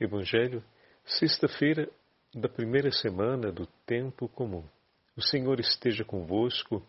Evangelho, sexta-feira da primeira semana do tempo comum. O Senhor esteja convosco,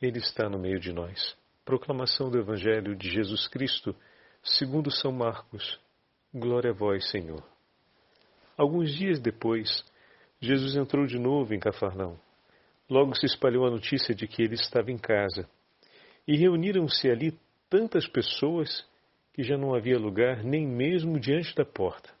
Ele está no meio de nós. Proclamação do Evangelho de Jesus Cristo, segundo São Marcos. Glória a vós, Senhor. Alguns dias depois, Jesus entrou de novo em Cafarnaum. Logo se espalhou a notícia de que ele estava em casa. E reuniram-se ali tantas pessoas que já não havia lugar nem mesmo diante da porta.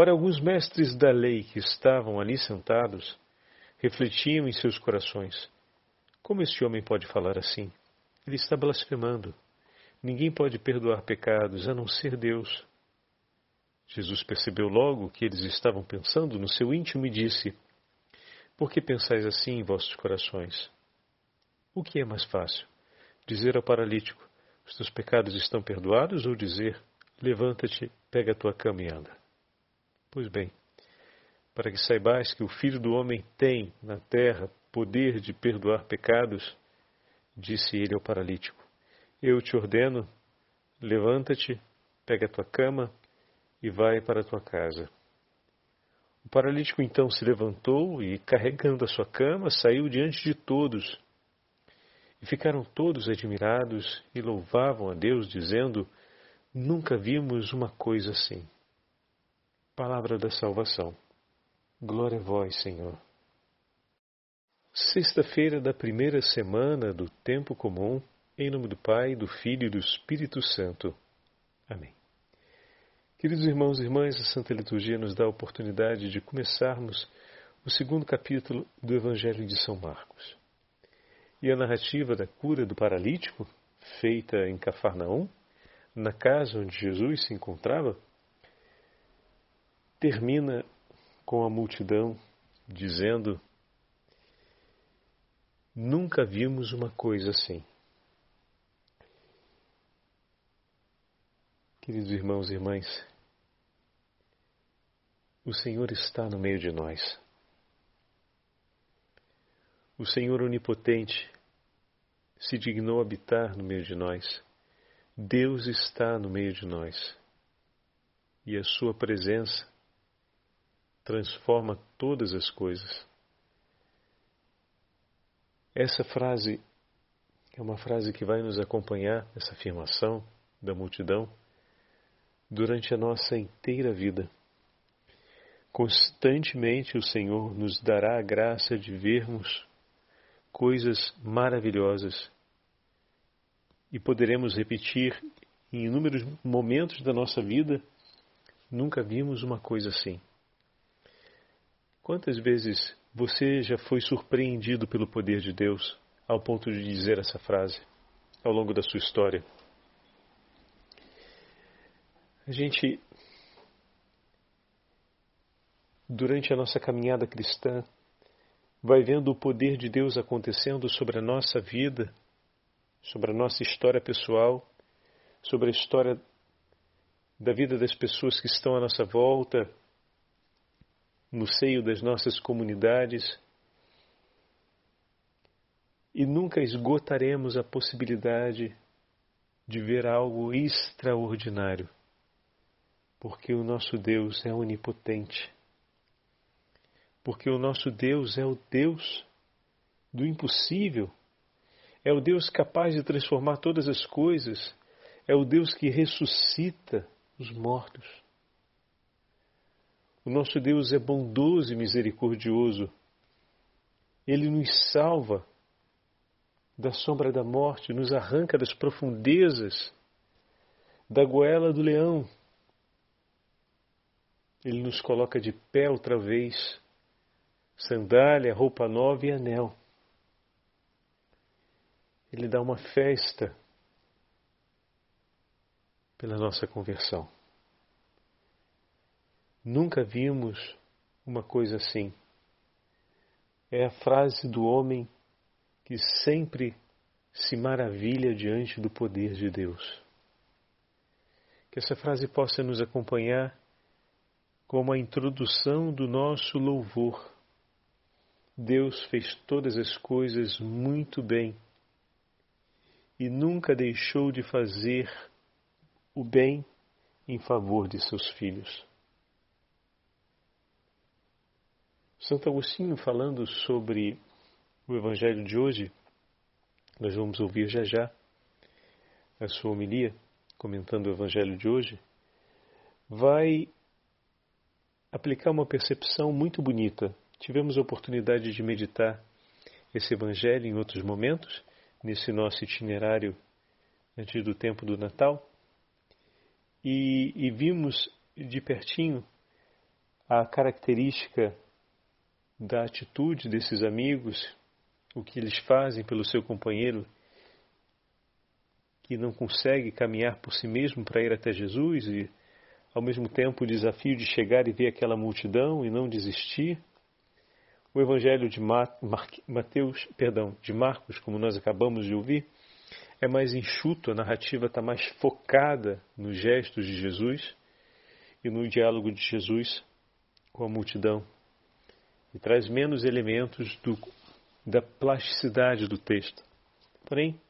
Ora, alguns mestres da lei que estavam ali sentados refletiam em seus corações: Como este homem pode falar assim? Ele está blasfemando. Ninguém pode perdoar pecados a não ser Deus. Jesus percebeu logo que eles estavam pensando no seu íntimo e disse: Por que pensais assim em vossos corações? O que é mais fácil? Dizer ao paralítico: Os teus pecados estão perdoados? Ou dizer: Levanta-te, pega a tua cama e anda? Pois bem, para que saibais que o Filho do Homem tem na terra poder de perdoar pecados, disse ele ao paralítico: Eu te ordeno, levanta-te, pega a tua cama e vai para a tua casa. O paralítico então se levantou e, carregando a sua cama, saiu diante de todos. E ficaram todos admirados e louvavam a Deus, dizendo: Nunca vimos uma coisa assim. Palavra da salvação. Glória a vós, Senhor. Sexta-feira da primeira semana do tempo comum, em nome do Pai, do Filho e do Espírito Santo. Amém. Queridos irmãos e irmãs, a Santa Liturgia nos dá a oportunidade de começarmos o segundo capítulo do Evangelho de São Marcos. E a narrativa da cura do paralítico, feita em Cafarnaum, na casa onde Jesus se encontrava, termina com a multidão dizendo: Nunca vimos uma coisa assim. Queridos irmãos e irmãs, o Senhor está no meio de nós. O Senhor Onipotente se dignou habitar no meio de nós. Deus está no meio de nós. E a Sua presença transforma todas as coisas. Essa frase é uma frase que vai nos acompanhar, essa afirmação da multidão, durante a nossa inteira vida. Constantemente o Senhor nos dará a graça de vermos coisas maravilhosas e poderemos repetir em inúmeros momentos da nossa vida: nunca vimos uma coisa assim. Quantas vezes você já foi surpreendido pelo poder de Deus ao ponto de dizer essa frase ao longo da sua história? A gente, durante a nossa caminhada cristã, vai vendo o poder de Deus acontecendo sobre a nossa vida, sobre a nossa história pessoal, sobre a história da vida das pessoas que estão à nossa volta, no seio das nossas comunidades. E nunca esgotaremos a possibilidade de ver algo extraordinário, porque o nosso Deus é onipotente, porque o nosso Deus é o Deus do impossível, é o Deus capaz de transformar todas as coisas, é o Deus que ressuscita os mortos. O nosso Deus é bondoso e misericordioso. Ele nos salva da sombra da morte, nos arranca das profundezas da goela do leão. Ele nos coloca de pé outra vez, sandália, roupa nova e anel. Ele dá uma festa pela nossa conversão. Nunca vimos uma coisa assim. É a frase do homem que sempre se maravilha diante do poder de Deus. Que essa frase possa nos acompanhar como a introdução do nosso louvor. Deus fez todas as coisas muito bem e nunca deixou de fazer o bem em favor de seus filhos. Santo Agostinho, falando sobre o Evangelho de hoje, nós vamos ouvir já já a sua homilia, comentando o Evangelho de hoje, vai aplicar uma percepção muito bonita. Tivemos a oportunidade de meditar esse Evangelho em outros momentos, nesse nosso itinerário antes do tempo do Natal, e, e vimos de pertinho a característica da atitude desses amigos, o que eles fazem pelo seu companheiro que não consegue caminhar por si mesmo para ir até Jesus e ao mesmo tempo o desafio de chegar e ver aquela multidão e não desistir. O Evangelho de Mateus, perdão, de Marcos, como nós acabamos de ouvir, é mais enxuto, a narrativa está mais focada nos gestos de Jesus e no diálogo de Jesus com a multidão e traz menos elementos do, da plasticidade do texto. Porém,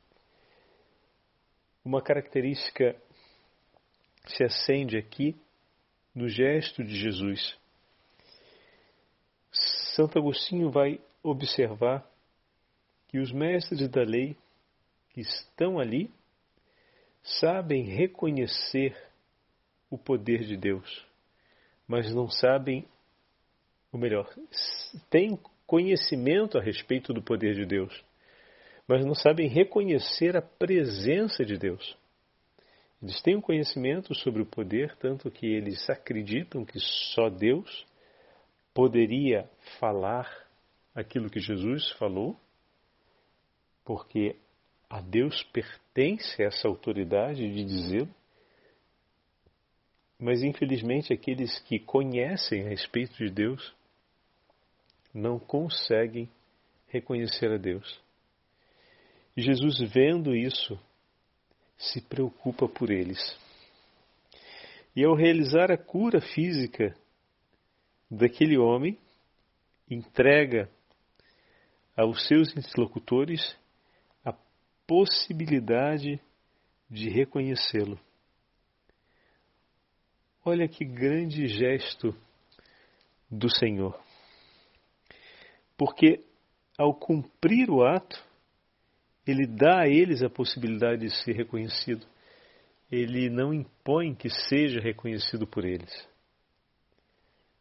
uma característica se acende aqui no gesto de Jesus. Santo Agostinho vai observar que os mestres da lei que estão ali sabem reconhecer o poder de Deus, mas não sabem ou melhor, têm conhecimento a respeito do poder de Deus, mas não sabem reconhecer a presença de Deus. Eles têm um conhecimento sobre o poder, tanto que eles acreditam que só Deus poderia falar aquilo que Jesus falou, porque a Deus pertence essa autoridade de dizê-lo, mas infelizmente aqueles que conhecem a respeito de Deus não conseguem reconhecer a Deus. Jesus, vendo isso, se preocupa por eles. E ao realizar a cura física daquele homem, entrega aos seus interlocutores a possibilidade de reconhecê-lo. Olha que grande gesto do Senhor porque ao cumprir o ato, ele dá a eles a possibilidade de ser reconhecido. Ele não impõe que seja reconhecido por eles,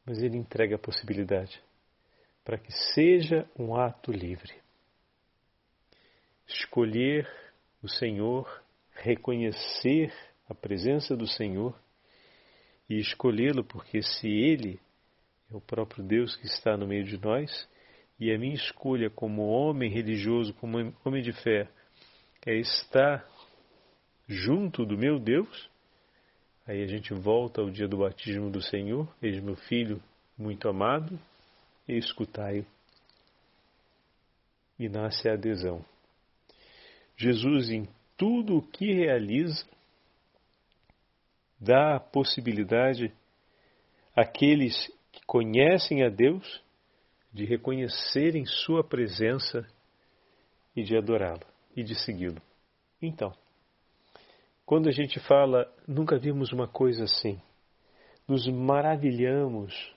mas ele entrega a possibilidade para que seja um ato livre. Escolher o Senhor, reconhecer a presença do Senhor e escolhê-lo, porque se Ele é o próprio Deus que está no meio de nós, e a minha escolha como homem religioso, como homem de fé, é estar junto do meu Deus, aí a gente volta ao dia do batismo do Senhor, eis meu filho muito amado, e escutai-o. E nasce a adesão. Jesus, em tudo o que realiza, dá a possibilidade àqueles que conhecem a Deus de reconhecerem Sua presença e de adorá-lo e de segui-lo. Então, quando a gente fala, nunca vimos uma coisa assim, nos maravilhamos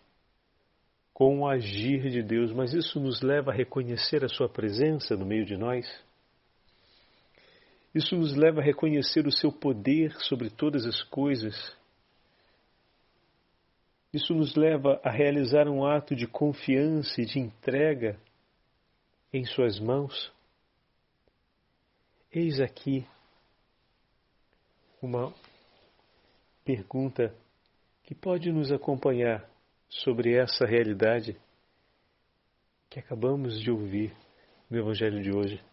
com o agir de Deus, mas isso nos leva a reconhecer a Sua presença no meio de nós? Isso nos leva a reconhecer o Seu poder sobre todas as coisas isso nos leva a realizar um ato de confiança e de entrega em Suas mãos. Eis aqui uma pergunta que pode nos acompanhar sobre essa realidade que acabamos de ouvir no Evangelho de hoje.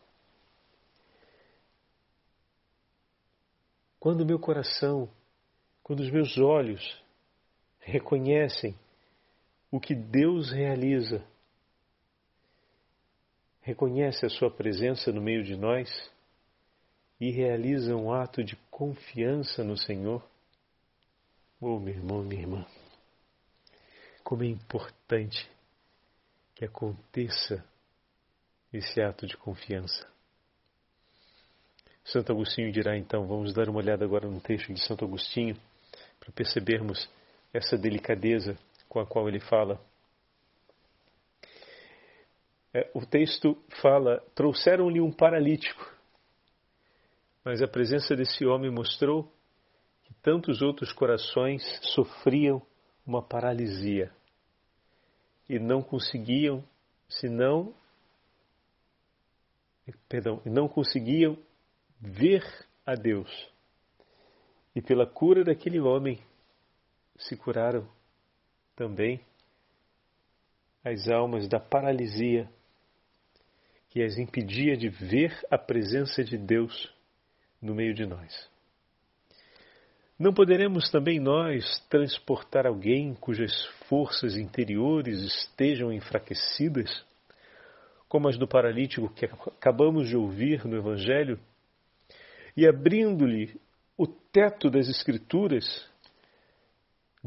Quando meu coração, quando os meus olhos reconhecem o que Deus realiza, reconhece a sua presença no meio de nós e realiza um ato de confiança no Senhor. Oh, meu irmão, minha irmã, como é importante que aconteça esse ato de confiança. Santo Agostinho dirá então, vamos dar uma olhada agora no texto de Santo Agostinho para percebermos essa delicadeza com a qual ele fala. É, o texto fala: trouxeram-lhe um paralítico, mas a presença desse homem mostrou que tantos outros corações sofriam uma paralisia e não conseguiam, senão, perdão, não conseguiam ver a Deus. E pela cura daquele homem se curaram também as almas da paralisia que as impedia de ver a presença de Deus no meio de nós. Não poderemos também nós transportar alguém cujas forças interiores estejam enfraquecidas, como as do paralítico que acabamos de ouvir no Evangelho, e abrindo-lhe o teto das Escrituras,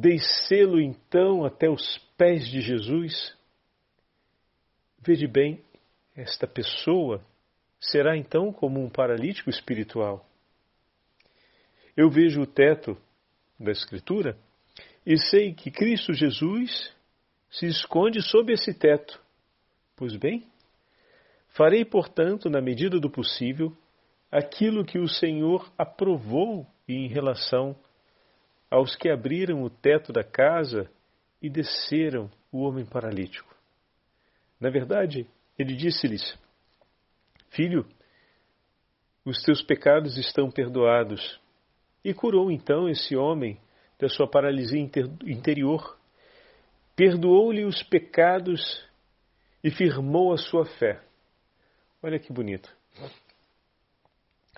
descê-lo então até os pés de Jesus? Vede bem, esta pessoa será então como um paralítico espiritual. Eu vejo o teto da Escritura e sei que Cristo Jesus se esconde sob esse teto. Pois bem, farei, portanto, na medida do possível, aquilo que o Senhor aprovou em relação aos que abriram o teto da casa e desceram o homem paralítico. Na verdade, ele disse-lhes: Filho, os teus pecados estão perdoados. E curou então esse homem da sua paralisia interior, perdoou-lhe os pecados e firmou a sua fé. Olha que bonito.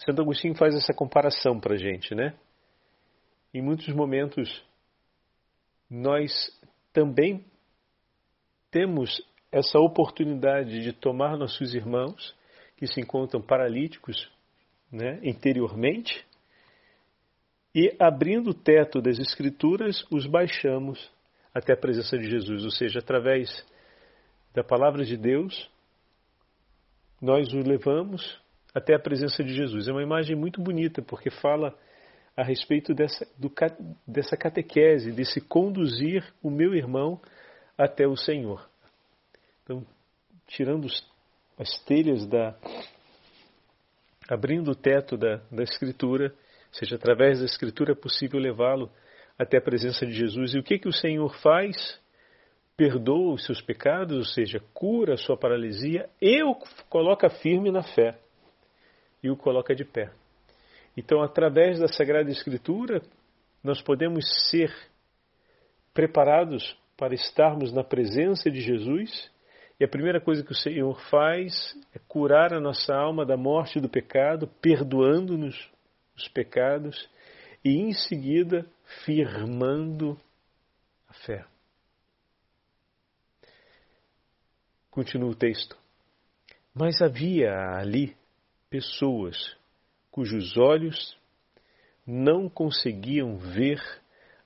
Santo Agostinho faz essa comparação para a gente, né? Em muitos momentos, nós também temos essa oportunidade de tomar nossos irmãos que se encontram paralíticos né, interiormente e, abrindo o teto das Escrituras, os baixamos até a presença de Jesus, ou seja, através da palavra de Deus, nós o levamos até a presença de Jesus. É uma imagem muito bonita, porque fala a respeito dessa, do, dessa catequese, de se conduzir o meu irmão até o Senhor. Então, tirando os, as telhas da. abrindo o teto da, da Escritura, ou seja, através da Escritura é possível levá-lo até a presença de Jesus. E o que, que o Senhor faz? Perdoa os seus pecados, ou seja, cura a sua paralisia e o coloca firme na fé e o coloca de pé. Então, através da Sagrada Escritura, nós podemos ser preparados para estarmos na presença de Jesus. E a primeira coisa que o Senhor faz é curar a nossa alma da morte do pecado, perdoando-nos os pecados e, em seguida, firmando a fé. Continua o texto. Mas havia ali pessoas cujos olhos não conseguiam ver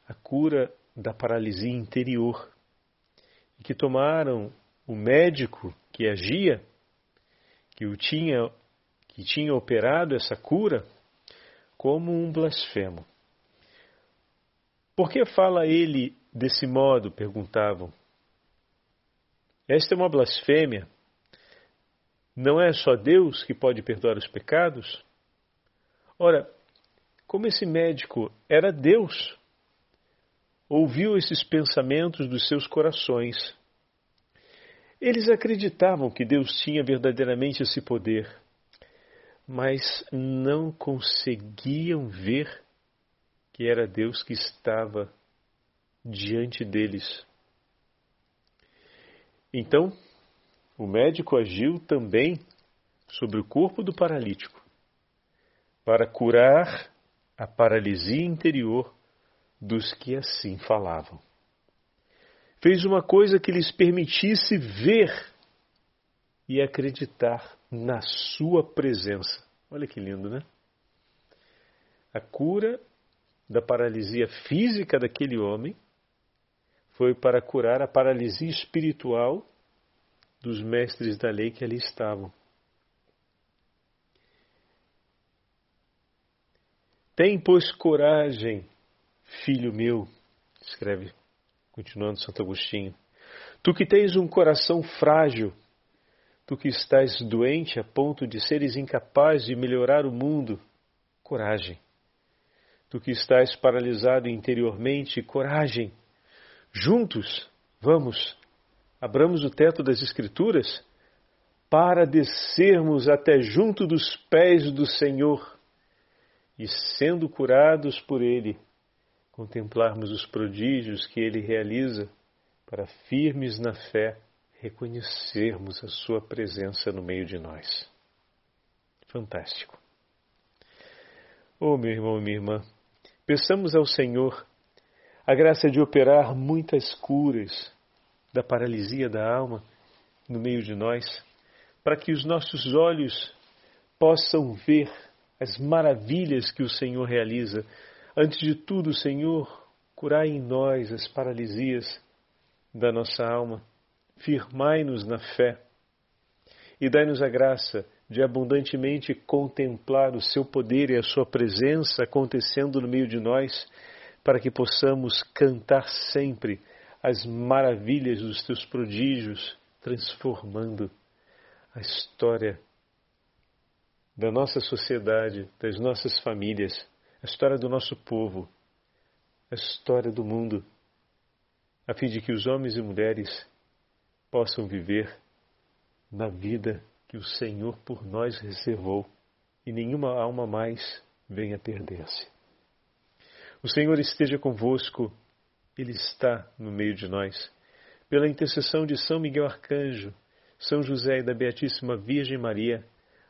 a cura da paralisia interior e que tomaram o médico que agia, que o tinha que tinha operado essa cura, como um blasfemo. Por que fala ele desse modo? perguntavam. Esta é uma blasfêmia. Não é só Deus que pode perdoar os pecados? Ora, como esse médico era Deus, ouviu esses pensamentos dos seus corações. Eles acreditavam que Deus tinha verdadeiramente esse poder, mas não conseguiam ver que era Deus que estava diante deles. Então, o médico agiu também sobre o corpo do paralítico para curar a paralisia interior dos que assim falavam. fez uma coisa que lhes permitisse ver e acreditar na sua presença. Olha que lindo, né? A cura da paralisia física daquele homem foi para curar a paralisia espiritual dos mestres da lei que ali estavam. Tem, pois, coragem, filho meu, escreve, continuando Santo Agostinho. Tu que tens um coração frágil, tu que estás doente a ponto de seres incapaz de melhorar o mundo, coragem. Tu que estás paralisado interiormente, coragem. Juntos, vamos, abramos o teto das Escrituras para descermos até junto dos pés do Senhor e, sendo curados por Ele, contemplarmos os prodígios que Ele realiza, para firmes na fé reconhecermos a Sua presença no meio de nós. Fantástico. Oh, meu irmão e minha irmã, peçamos ao Senhor a graça de operar muitas curas da paralisia da alma no meio de nós, para que os nossos olhos possam ver as maravilhas que o Senhor realiza. Antes de tudo, Senhor, curai em nós as paralisias da nossa alma, firmai-nos na fé e dai-nos a graça de abundantemente contemplar o seu poder e a sua presença acontecendo no meio de nós, para que possamos cantar sempre as maravilhas dos teus prodígios, transformando a história da nossa sociedade, das nossas famílias, a história do nosso povo, a história do mundo, a fim de que os homens e mulheres possam viver na vida que o Senhor por nós reservou e nenhuma alma mais venha perder-se. O Senhor esteja convosco, Ele está no meio de nós. Pela intercessão de São Miguel Arcanjo, São José e da Beatíssima Virgem Maria,